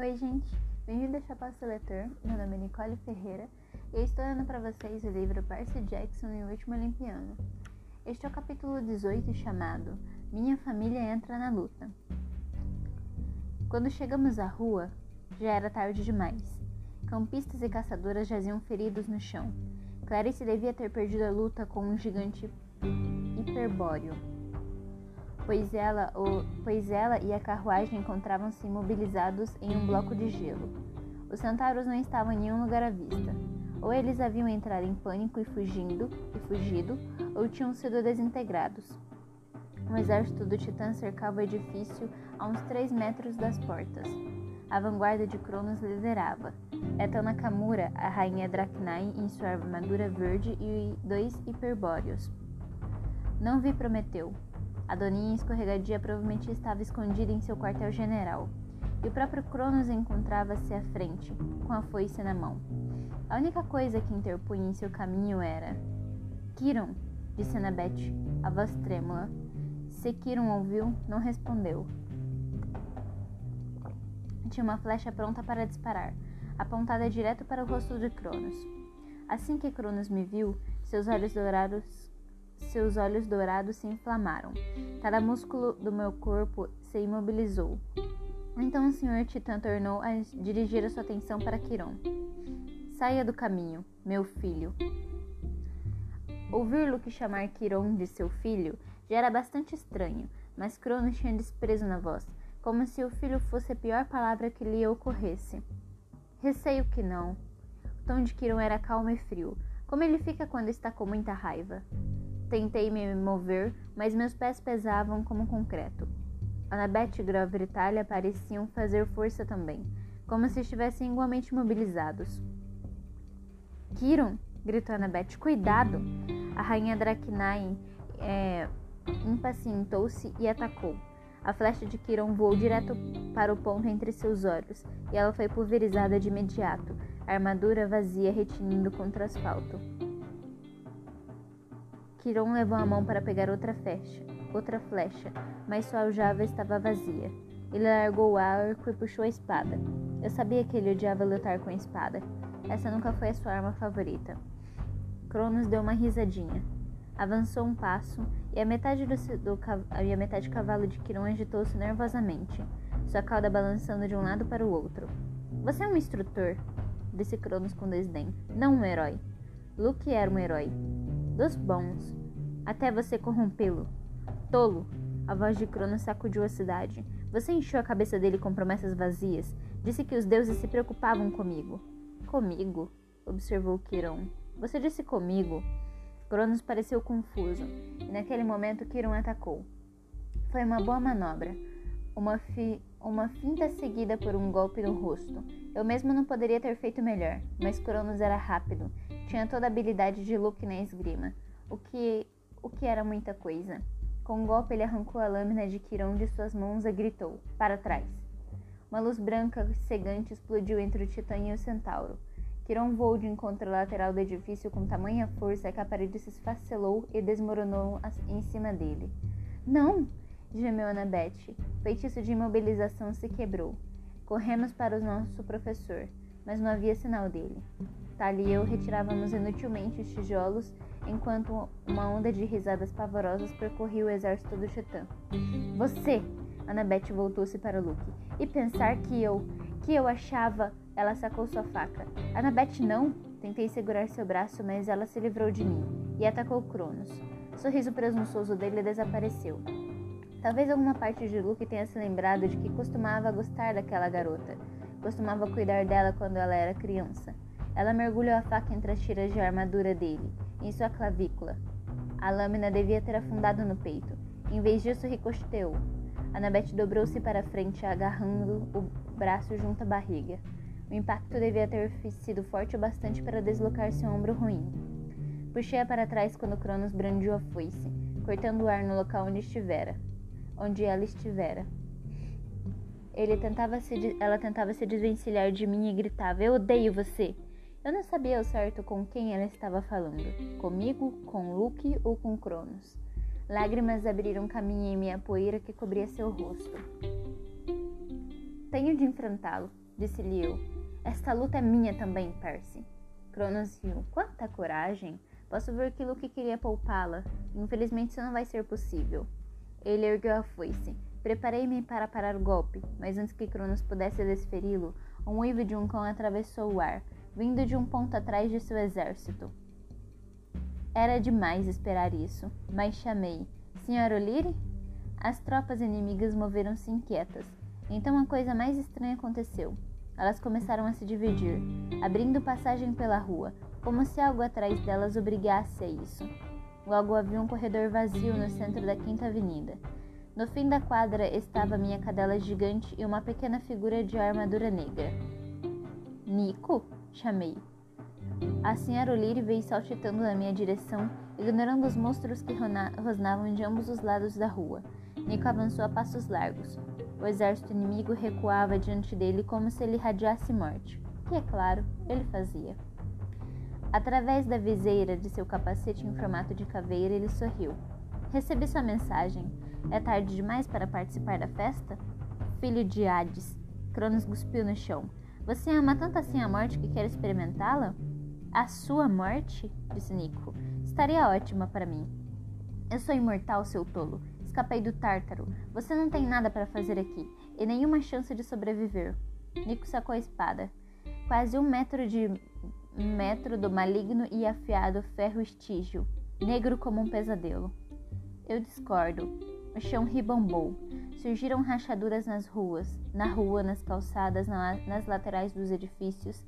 Oi, gente. Bem-vindo ao Chapéu Seletor. Meu nome é Nicole Ferreira e eu estou lendo para vocês o livro Percy Jackson e o Último Olimpiano. Este é o capítulo 18 chamado Minha Família Entra na Luta. Quando chegamos à rua, já era tarde demais. Campistas e caçadoras jaziam feridos no chão. Clarice devia ter perdido a luta com um gigante hiperbóreo pois ela, o, pois ela e a carruagem encontravam-se imobilizados em um bloco de gelo. Os centauros não estavam em nenhum lugar à vista. Ou eles haviam entrado em pânico e fugindo e fugido, ou tinham sido desintegrados. Um exército do Titã cercava o edifício a uns três metros das portas. A vanguarda de Cronos liderava. Eta Nakamura, a rainha Draknai, em sua armadura verde, e dois hiperbóreos. Não vi Prometeu, a doninha escorregadia provavelmente estava escondida em seu quartel-general, e o próprio Cronos encontrava-se à frente, com a foice na mão. A única coisa que interpunha em seu caminho era. Kiron, disse Annabeth, a voz trêmula. Se Kiron ouviu, não respondeu. Tinha uma flecha pronta para disparar, apontada direto para o rosto de Cronos. Assim que Cronos me viu, seus olhos dourados seus olhos dourados se inflamaram. Cada músculo do meu corpo se imobilizou. Então o senhor Titã tornou a dirigir a sua atenção para Quiron. Saia do caminho, meu filho. Ouvir Luke chamar Quiron de seu filho já era bastante estranho, mas Cronos tinha desprezo na voz, como se o filho fosse a pior palavra que lhe ocorresse. Receio que não. O tom de Quiron era calmo e frio, como ele fica quando está com muita raiva. Tentei me mover, mas meus pés pesavam como concreto. Annabeth e Grover e pareciam fazer força também, como se estivessem igualmente mobilizados. Kiron! gritou Annabeth. Cuidado! A rainha Draknai é, impacientou-se e atacou. A flecha de Kiron voou direto para o ponto entre seus olhos, e ela foi pulverizada de imediato, a armadura vazia retinindo contra o asfalto. Quiron levou a mão para pegar outra flecha, outra flecha, mas sua aljava estava vazia. Ele largou o arco e puxou a espada. Eu sabia que ele odiava lutar com a espada. Essa nunca foi a sua arma favorita. Cronos deu uma risadinha. Avançou um passo e a metade do, do a metade do cavalo de Quiron agitou-se nervosamente, sua cauda balançando de um lado para o outro. Você é um instrutor, disse Cronos com desdém, não um herói. Luke era um herói dos bons, até você corrompê-lo. Tolo! A voz de Cronos sacudiu a cidade. Você encheu a cabeça dele com promessas vazias. Disse que os deuses se preocupavam comigo. Comigo? observou Quiron. Você disse comigo? Cronos pareceu confuso, e naquele momento Quiron atacou. Foi uma boa manobra. Uma, fi, uma finta seguida por um golpe no rosto. Eu mesmo não poderia ter feito melhor, mas Cronos era rápido tinha toda a habilidade de Luke na esgrima, o que, o que era muita coisa. Com um golpe, ele arrancou a lâmina de Quirón de suas mãos e gritou: Para trás! Uma luz branca cegante explodiu entre o Titã e o Centauro. Quirón voou de encontro à lateral do edifício com tamanha força que a parede se esfacelou e desmoronou em cima dele. Não! gemeu Annabeth. O feitiço de imobilização se quebrou. Corremos para o nosso professor, mas não havia sinal dele. Tali e eu retirávamos inutilmente os tijolos enquanto uma onda de risadas pavorosas percorria o exército do Titã. Você! Annabeth voltou-se para Luke. E pensar que eu. que eu achava. Ela sacou sua faca. Annabeth, não! Tentei segurar seu braço, mas ela se livrou de mim e atacou Cronos. O sorriso presunçoso dele desapareceu. Talvez alguma parte de Luke tenha se lembrado de que costumava gostar daquela garota. Costumava cuidar dela quando ela era criança. Ela mergulhou a faca entre as tiras de armadura dele, em sua clavícula. A lâmina devia ter afundado no peito. Em vez disso, ricocheteou. Annabeth dobrou-se para frente, agarrando o braço junto à barriga. O impacto devia ter sido forte o bastante para deslocar seu ombro ruim. Puxei-a para trás quando Cronos brandiu a foice, cortando o ar no local onde estivera, onde ela estivera. Ele tentava se, ela tentava se desvencilhar de mim e gritava: Eu odeio você! Eu não sabia ao certo com quem ela estava falando: comigo, com Luke ou com Cronos. Lágrimas abriram caminho em minha poeira que cobria seu rosto. Tenho de enfrentá-lo, disse-lhe eu. Esta luta é minha também, Percy. Cronos riu. Quanta coragem! Posso ver que Luke queria poupá-la. Infelizmente isso não vai ser possível. Ele ergueu a foice. Preparei-me para parar o golpe, mas antes que Cronos pudesse desferi-lo, um uivo de um cão atravessou o ar, vindo de um ponto atrás de seu exército. Era demais esperar isso, mas chamei. Senhor O'Leary? As tropas inimigas moveram-se inquietas. Então a coisa mais estranha aconteceu. Elas começaram a se dividir, abrindo passagem pela rua, como se algo atrás delas obrigasse a isso. Logo havia um corredor vazio no centro da Quinta Avenida. No fim da quadra estava minha cadela gigante e uma pequena figura de armadura negra. Nico? Chamei. A senhora O'Leary veio saltitando na minha direção, ignorando os monstros que rosnavam de ambos os lados da rua. Nico avançou a passos largos. O exército inimigo recuava diante dele como se ele irradiasse morte, que, é claro, ele fazia. Através da viseira de seu capacete em formato de caveira, ele sorriu. Recebi sua mensagem. É tarde demais para participar da festa? Filho de Hades. Cronos cuspiu no chão. Você ama tanto assim a morte que quer experimentá-la? A sua morte? disse Nico. Estaria ótima para mim. Eu sou imortal, seu tolo. Escapei do Tártaro. Você não tem nada para fazer aqui e nenhuma chance de sobreviver. Nico sacou a espada. Quase um metro de um metro do maligno e afiado ferro estígio, negro como um pesadelo. Eu discordo. O chão ribombou. Surgiram rachaduras nas ruas, na rua, nas calçadas, na, nas laterais dos edifícios.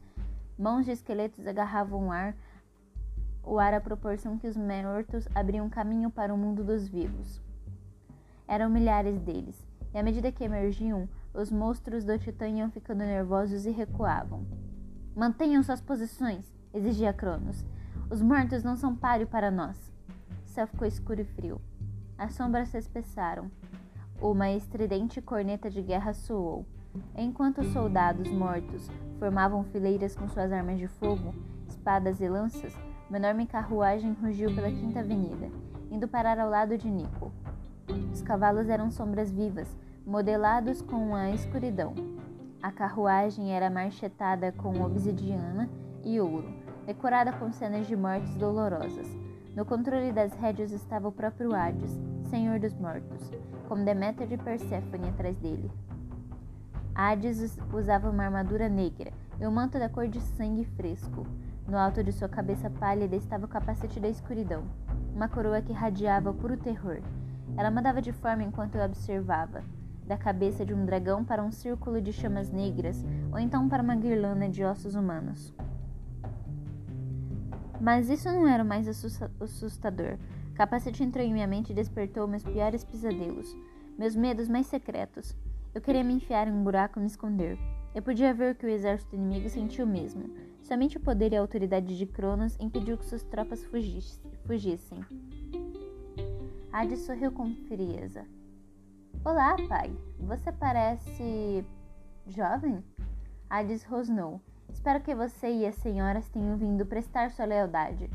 Mãos de esqueletos agarravam o ar, o ar à proporção que os mortos abriam caminho para o mundo dos vivos. Eram milhares deles, e à medida que emergiam, os monstros do Titã iam ficando nervosos e recuavam. Mantenham suas posições, exigia Cronos. Os mortos não são páreo para nós. O céu ficou escuro e frio. As sombras se espessaram. Uma estridente corneta de guerra soou. Enquanto os soldados mortos formavam fileiras com suas armas de fogo, espadas e lanças, uma enorme carruagem rugiu pela Quinta Avenida, indo parar ao lado de Nico. Os cavalos eram sombras vivas, modelados com a escuridão. A carruagem era marchetada com obsidiana e ouro, decorada com cenas de mortes dolorosas. No controle das rédeas estava o próprio Hades, senhor dos mortos, com Deméter e Perséfone atrás dele. Hades usava uma armadura negra e um manto da cor de sangue fresco. No alto de sua cabeça pálida estava o capacete da escuridão, uma coroa que radiava puro terror. Ela mandava de forma enquanto eu observava, da cabeça de um dragão para um círculo de chamas negras, ou então para uma guirlanda de ossos humanos. Mas isso não era o mais assustador. Capacete entrou em minha mente e despertou meus piores pesadelos, meus medos mais secretos. Eu queria me enfiar em um buraco e me esconder. Eu podia ver que o exército inimigo sentiu o mesmo. Somente o poder e a autoridade de Cronos impediu que suas tropas fugissem. Hades sorriu com frieza. Olá, pai. Você parece. jovem? Hades rosnou. Espero que você e as senhoras tenham vindo prestar sua lealdade.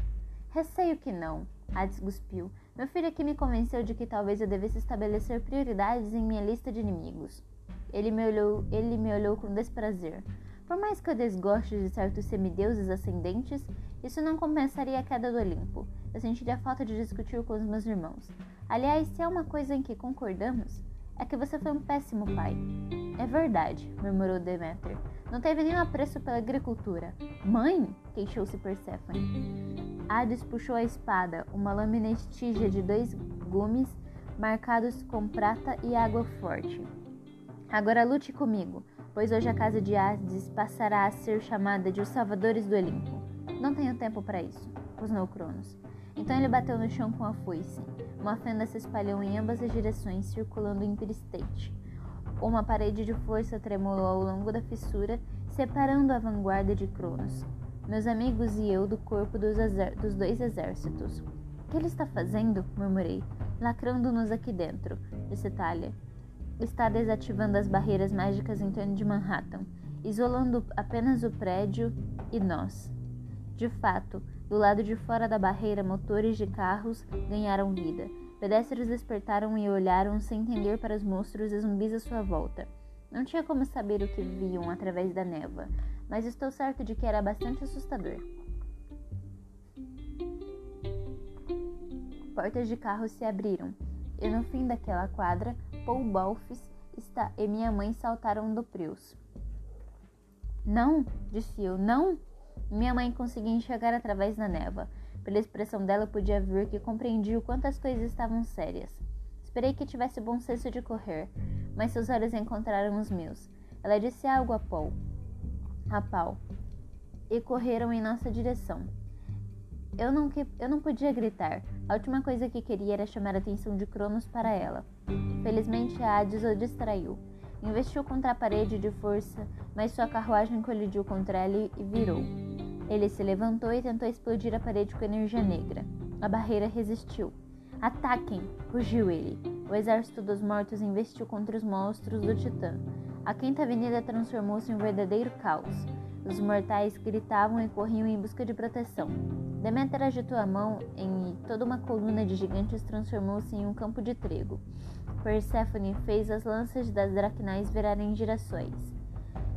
Receio que não. Hades cuspiu. Meu filho aqui me convenceu de que talvez eu devesse estabelecer prioridades em minha lista de inimigos. Ele me olhou, ele me olhou com desprazer. Por mais que eu desgoste de certos semideuses ascendentes, isso não compensaria a queda do Olimpo. Eu sentiria falta de discutir com os meus irmãos. Aliás, se é uma coisa em que concordamos, é que você foi um péssimo pai. É verdade, murmurou Deméter. Não teve nenhum apreço pela agricultura. Mãe? queixou-se Perséfone. Hades puxou a espada, uma lâmina estígia de dois gumes marcados com prata e água forte. Agora lute comigo, pois hoje a casa de Hades passará a ser chamada de os Salvadores do Olimpo. Não tenho tempo para isso, rosnou Cronos. Então ele bateu no chão com a foice. Uma fenda se espalhou em ambas as direções, circulando State. Uma parede de força tremulou ao longo da fissura, separando a vanguarda de Cronos, meus amigos e eu do corpo dos, dos dois exércitos. O que ele está fazendo? murmurei. Lacrando-nos aqui dentro, disse Talia. Está desativando as barreiras mágicas em torno de Manhattan, isolando apenas o prédio e nós. De fato, do lado de fora da barreira, motores de carros ganharam vida. Pedestres despertaram e olharam sem entender para os monstros e zumbis à sua volta. Não tinha como saber o que viam através da névoa, mas estou certo de que era bastante assustador. Portas de carro se abriram, e no fim daquela quadra, Paul Balfes e minha mãe saltaram do Prius. Não, disse eu, não! Minha mãe conseguia enxergar através da névoa. Pela expressão dela, podia ver que compreendia o quanto as coisas estavam sérias. Esperei que tivesse bom senso de correr, mas seus olhos encontraram os meus. Ela disse algo a Paul, a Paul, e correram em nossa direção. Eu não, que, eu não podia gritar. A última coisa que queria era chamar a atenção de Cronos para ela. Felizmente, Hades o distraiu. Investiu contra a parede de força, mas sua carruagem colidiu contra ela e virou. Ele se levantou e tentou explodir a parede com energia negra. A barreira resistiu. Ataquem! rugiu ele. O exército dos mortos investiu contra os monstros do Titã. A Quinta Avenida transformou-se em um verdadeiro caos. Os mortais gritavam e corriam em busca de proteção. Deméter agitou a mão e toda uma coluna de gigantes transformou-se em um campo de trigo. Perséfone fez as lanças das dracnais virarem girassóis.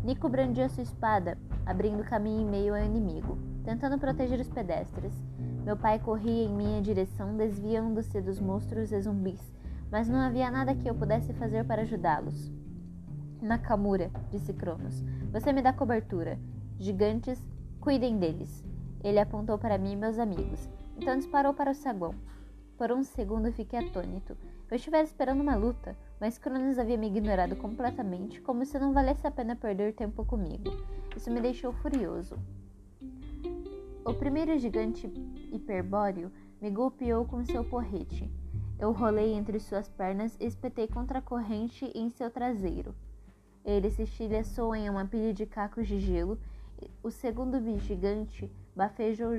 Nico brandia sua espada, abrindo caminho em meio ao inimigo, tentando proteger os pedestres. Meu pai corria em minha direção, desviando-se dos monstros e zumbis, mas não havia nada que eu pudesse fazer para ajudá-los. Nakamura, disse Cronos, você me dá cobertura. Gigantes, cuidem deles. Ele apontou para mim e meus amigos, então disparou para o saguão. Por um segundo fiquei atônito. Eu estivera esperando uma luta, mas Cronos havia me ignorado completamente, como se não valesse a pena perder tempo comigo. Isso me deixou furioso. O primeiro gigante hiperbóreo me golpeou com seu porrete. Eu rolei entre suas pernas e espetei contra a corrente em seu traseiro. Ele se estilhaçou em uma pilha de cacos de gelo. O segundo gigante bafejou,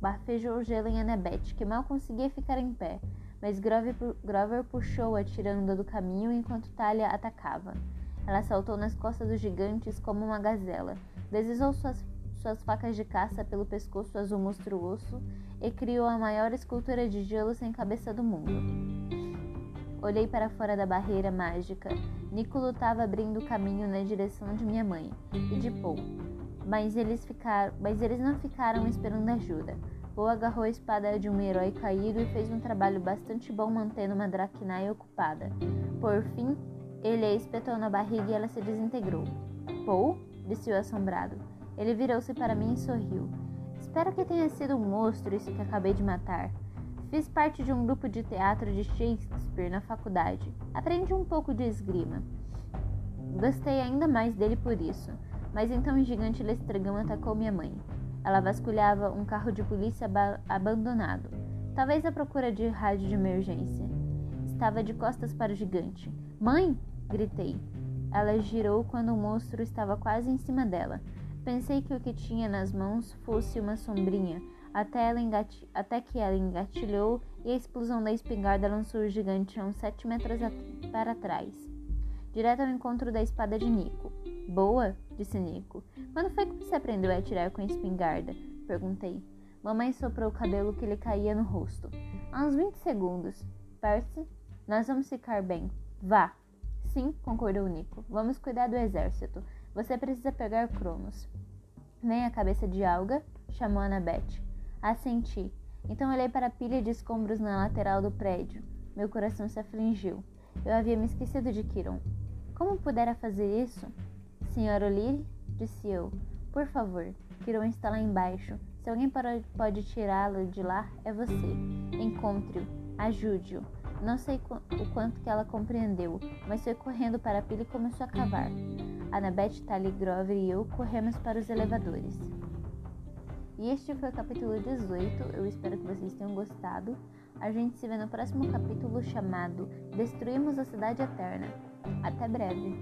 bafejou gelo em Annabeth, que mal conseguia ficar em pé, mas Grover, puxou-a tirando-a do caminho enquanto Talia atacava. Ela saltou nas costas dos gigantes como uma gazela, deslizou suas, suas facas de caça pelo pescoço azul monstruoso e criou a maior escultura de gelo sem cabeça do mundo. Olhei para fora da barreira mágica. Nico lutava abrindo caminho na direção de minha mãe e de Paul mas eles, ficaram, mas eles não ficaram esperando ajuda. Poe agarrou a espada de um herói caído e fez um trabalho bastante bom mantendo uma Dracnae ocupada. Por fim, ele a espetou na barriga e ela se desintegrou. Paul? disse o assombrado. Ele virou-se para mim e sorriu. Espero que tenha sido um monstro isso que acabei de matar. Fiz parte de um grupo de teatro de Shakespeare na faculdade. Aprendi um pouco de esgrima. Gostei ainda mais dele por isso. Mas então o gigante Lestragão atacou minha mãe. Ela vasculhava um carro de polícia ab abandonado, talvez à procura de rádio de emergência. Estava de costas para o gigante. Mãe! gritei. Ela girou quando o monstro estava quase em cima dela. Pensei que o que tinha nas mãos fosse uma sombrinha, até, até que ela engatilhou e a explosão da espingarda lançou o gigante a uns sete metros para trás, direto ao encontro da espada de Nico. Boa, disse Nico. Quando foi que você aprendeu a atirar com espingarda? Perguntei. Mamãe soprou o cabelo que lhe caía no rosto. Há uns 20 segundos. Percy, nós vamos ficar bem. Vá. Sim, concordou Nico. Vamos cuidar do exército. Você precisa pegar Cronos. Vem a cabeça de alga, chamou Annabeth. Assenti. Então olhei para a pilha de escombros na lateral do prédio. Meu coração se afligiu. Eu havia me esquecido de Kiron. Como pudera fazer isso? Senhora O'Leary, disse eu, por favor, Kiron está lá embaixo. Se alguém pode tirá-lo de lá, é você. Encontre-o, ajude-o. Não sei o quanto que ela compreendeu, mas foi correndo para a pilha e começou a cavar. Annabeth, Tali, Grover e eu corremos para os elevadores. E este foi o capítulo 18. Eu espero que vocês tenham gostado. A gente se vê no próximo capítulo chamado Destruímos a Cidade Eterna. Até breve!